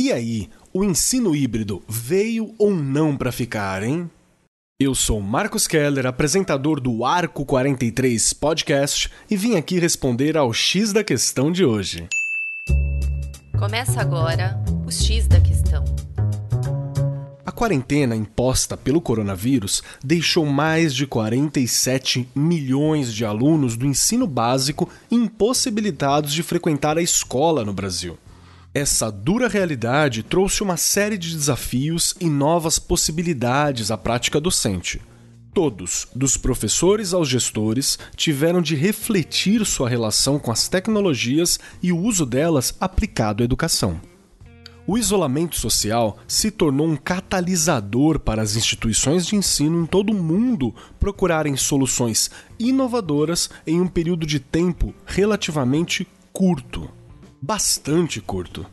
E aí, o ensino híbrido veio ou não para ficar, hein? Eu sou Marcos Keller, apresentador do Arco 43 Podcast, e vim aqui responder ao X da questão de hoje. Começa agora o X da questão. A quarentena imposta pelo coronavírus deixou mais de 47 milhões de alunos do ensino básico impossibilitados de frequentar a escola no Brasil. Essa dura realidade trouxe uma série de desafios e novas possibilidades à prática docente. Todos, dos professores aos gestores, tiveram de refletir sua relação com as tecnologias e o uso delas aplicado à educação. O isolamento social se tornou um catalisador para as instituições de ensino em todo o mundo procurarem soluções inovadoras em um período de tempo relativamente curto bastante curto.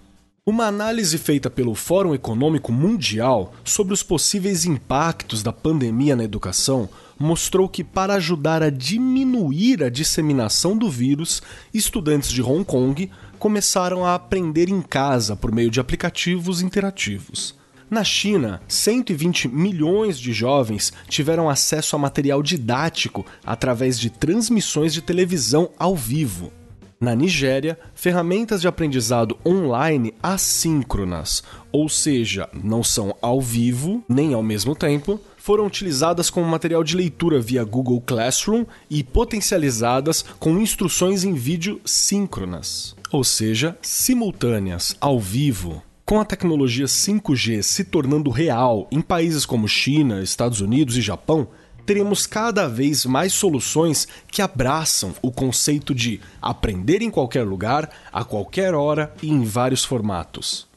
Uma análise feita pelo Fórum Econômico Mundial sobre os possíveis impactos da pandemia na educação mostrou que, para ajudar a diminuir a disseminação do vírus, estudantes de Hong Kong começaram a aprender em casa por meio de aplicativos interativos. Na China, 120 milhões de jovens tiveram acesso a material didático através de transmissões de televisão ao vivo. Na Nigéria, ferramentas de aprendizado online assíncronas, ou seja, não são ao vivo nem ao mesmo tempo, foram utilizadas como material de leitura via Google Classroom e potencializadas com instruções em vídeo síncronas, ou seja, simultâneas, ao vivo. Com a tecnologia 5G se tornando real em países como China, Estados Unidos e Japão, teremos cada vez mais soluções que abraçam o conceito de aprender em qualquer lugar, a qualquer hora e em vários formatos.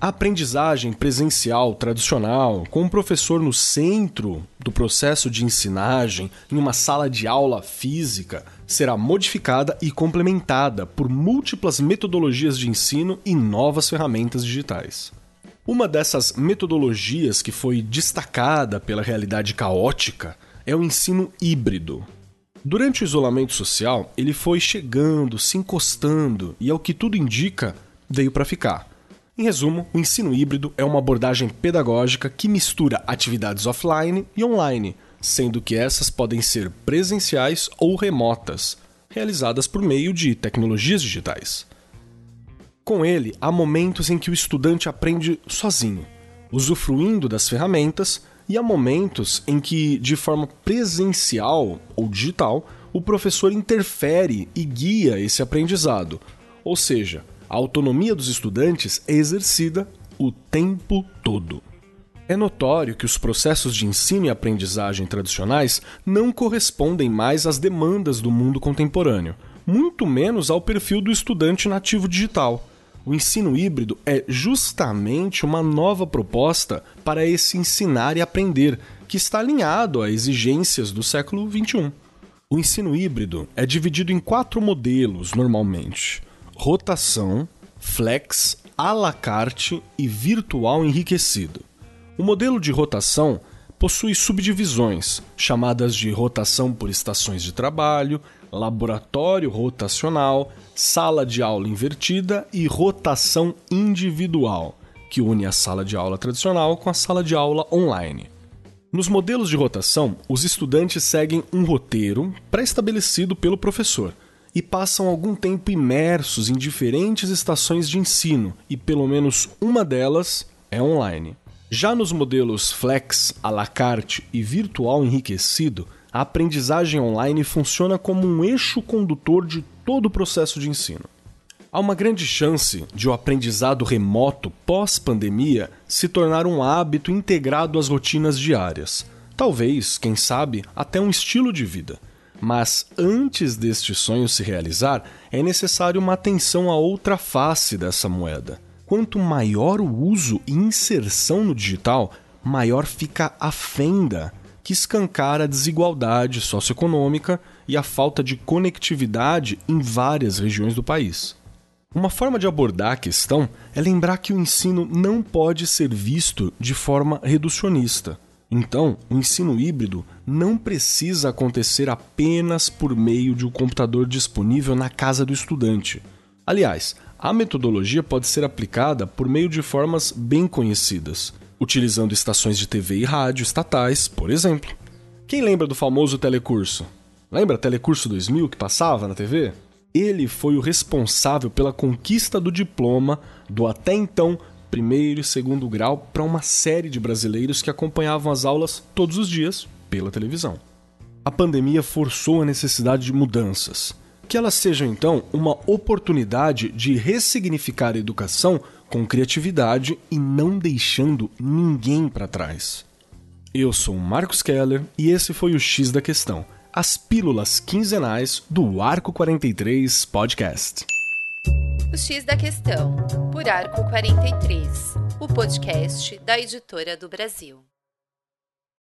A aprendizagem presencial tradicional, com o professor no centro do processo de ensinagem, em uma sala de aula física, será modificada e complementada por múltiplas metodologias de ensino e novas ferramentas digitais. Uma dessas metodologias que foi destacada pela realidade caótica é o ensino híbrido. Durante o isolamento social, ele foi chegando, se encostando e, ao que tudo indica, veio para ficar. Em resumo, o ensino híbrido é uma abordagem pedagógica que mistura atividades offline e online, sendo que essas podem ser presenciais ou remotas, realizadas por meio de tecnologias digitais. Com ele, há momentos em que o estudante aprende sozinho, usufruindo das ferramentas e há momentos em que, de forma presencial ou digital, o professor interfere e guia esse aprendizado. Ou seja, a autonomia dos estudantes é exercida o tempo todo. É notório que os processos de ensino e aprendizagem tradicionais não correspondem mais às demandas do mundo contemporâneo, muito menos ao perfil do estudante nativo digital. O ensino híbrido é justamente uma nova proposta para esse ensinar e aprender, que está alinhado a exigências do século XXI. O ensino híbrido é dividido em quatro modelos normalmente: rotação, flex, à la carte e virtual enriquecido. O modelo de rotação possui subdivisões, chamadas de rotação por estações de trabalho, laboratório rotacional, sala de aula invertida e rotação individual, que une a sala de aula tradicional com a sala de aula online. Nos modelos de rotação, os estudantes seguem um roteiro pré-estabelecido pelo professor e passam algum tempo imersos em diferentes estações de ensino, e pelo menos uma delas é online. Já nos modelos Flex, à la carte e virtual enriquecido, a aprendizagem online funciona como um eixo condutor de todo o processo de ensino. Há uma grande chance de o aprendizado remoto pós-pandemia se tornar um hábito integrado às rotinas diárias. Talvez, quem sabe, até um estilo de vida. Mas antes deste sonho se realizar, é necessário uma atenção à outra face dessa moeda quanto maior o uso e inserção no digital, maior fica a fenda que escancara a desigualdade socioeconômica e a falta de conectividade em várias regiões do país. Uma forma de abordar a questão é lembrar que o ensino não pode ser visto de forma reducionista. Então, o ensino híbrido não precisa acontecer apenas por meio de um computador disponível na casa do estudante. Aliás, A metodologia pode ser aplicada por meio de formas bem conhecidas, utilizando estações de TV e rádio estatais, por exemplo. Quem lembra do famoso telecurso? Lembra Telecurso 2000 que passava na TV? Ele foi o responsável pela conquista do diploma do até então primeiro e segundo grau para uma série de brasileiros que acompanhavam as aulas todos os dias pela televisão. A pandemia forçou a necessidade de mudanças. Que elas sejam então uma oportunidade de ressignificar a educação com criatividade e não deixando ninguém para trás. Eu sou Marcos Keller e esse foi o X da Questão, as pílulas quinzenais do Arco 43 Podcast. O X da Questão, por Arco 43, o podcast da editora do Brasil.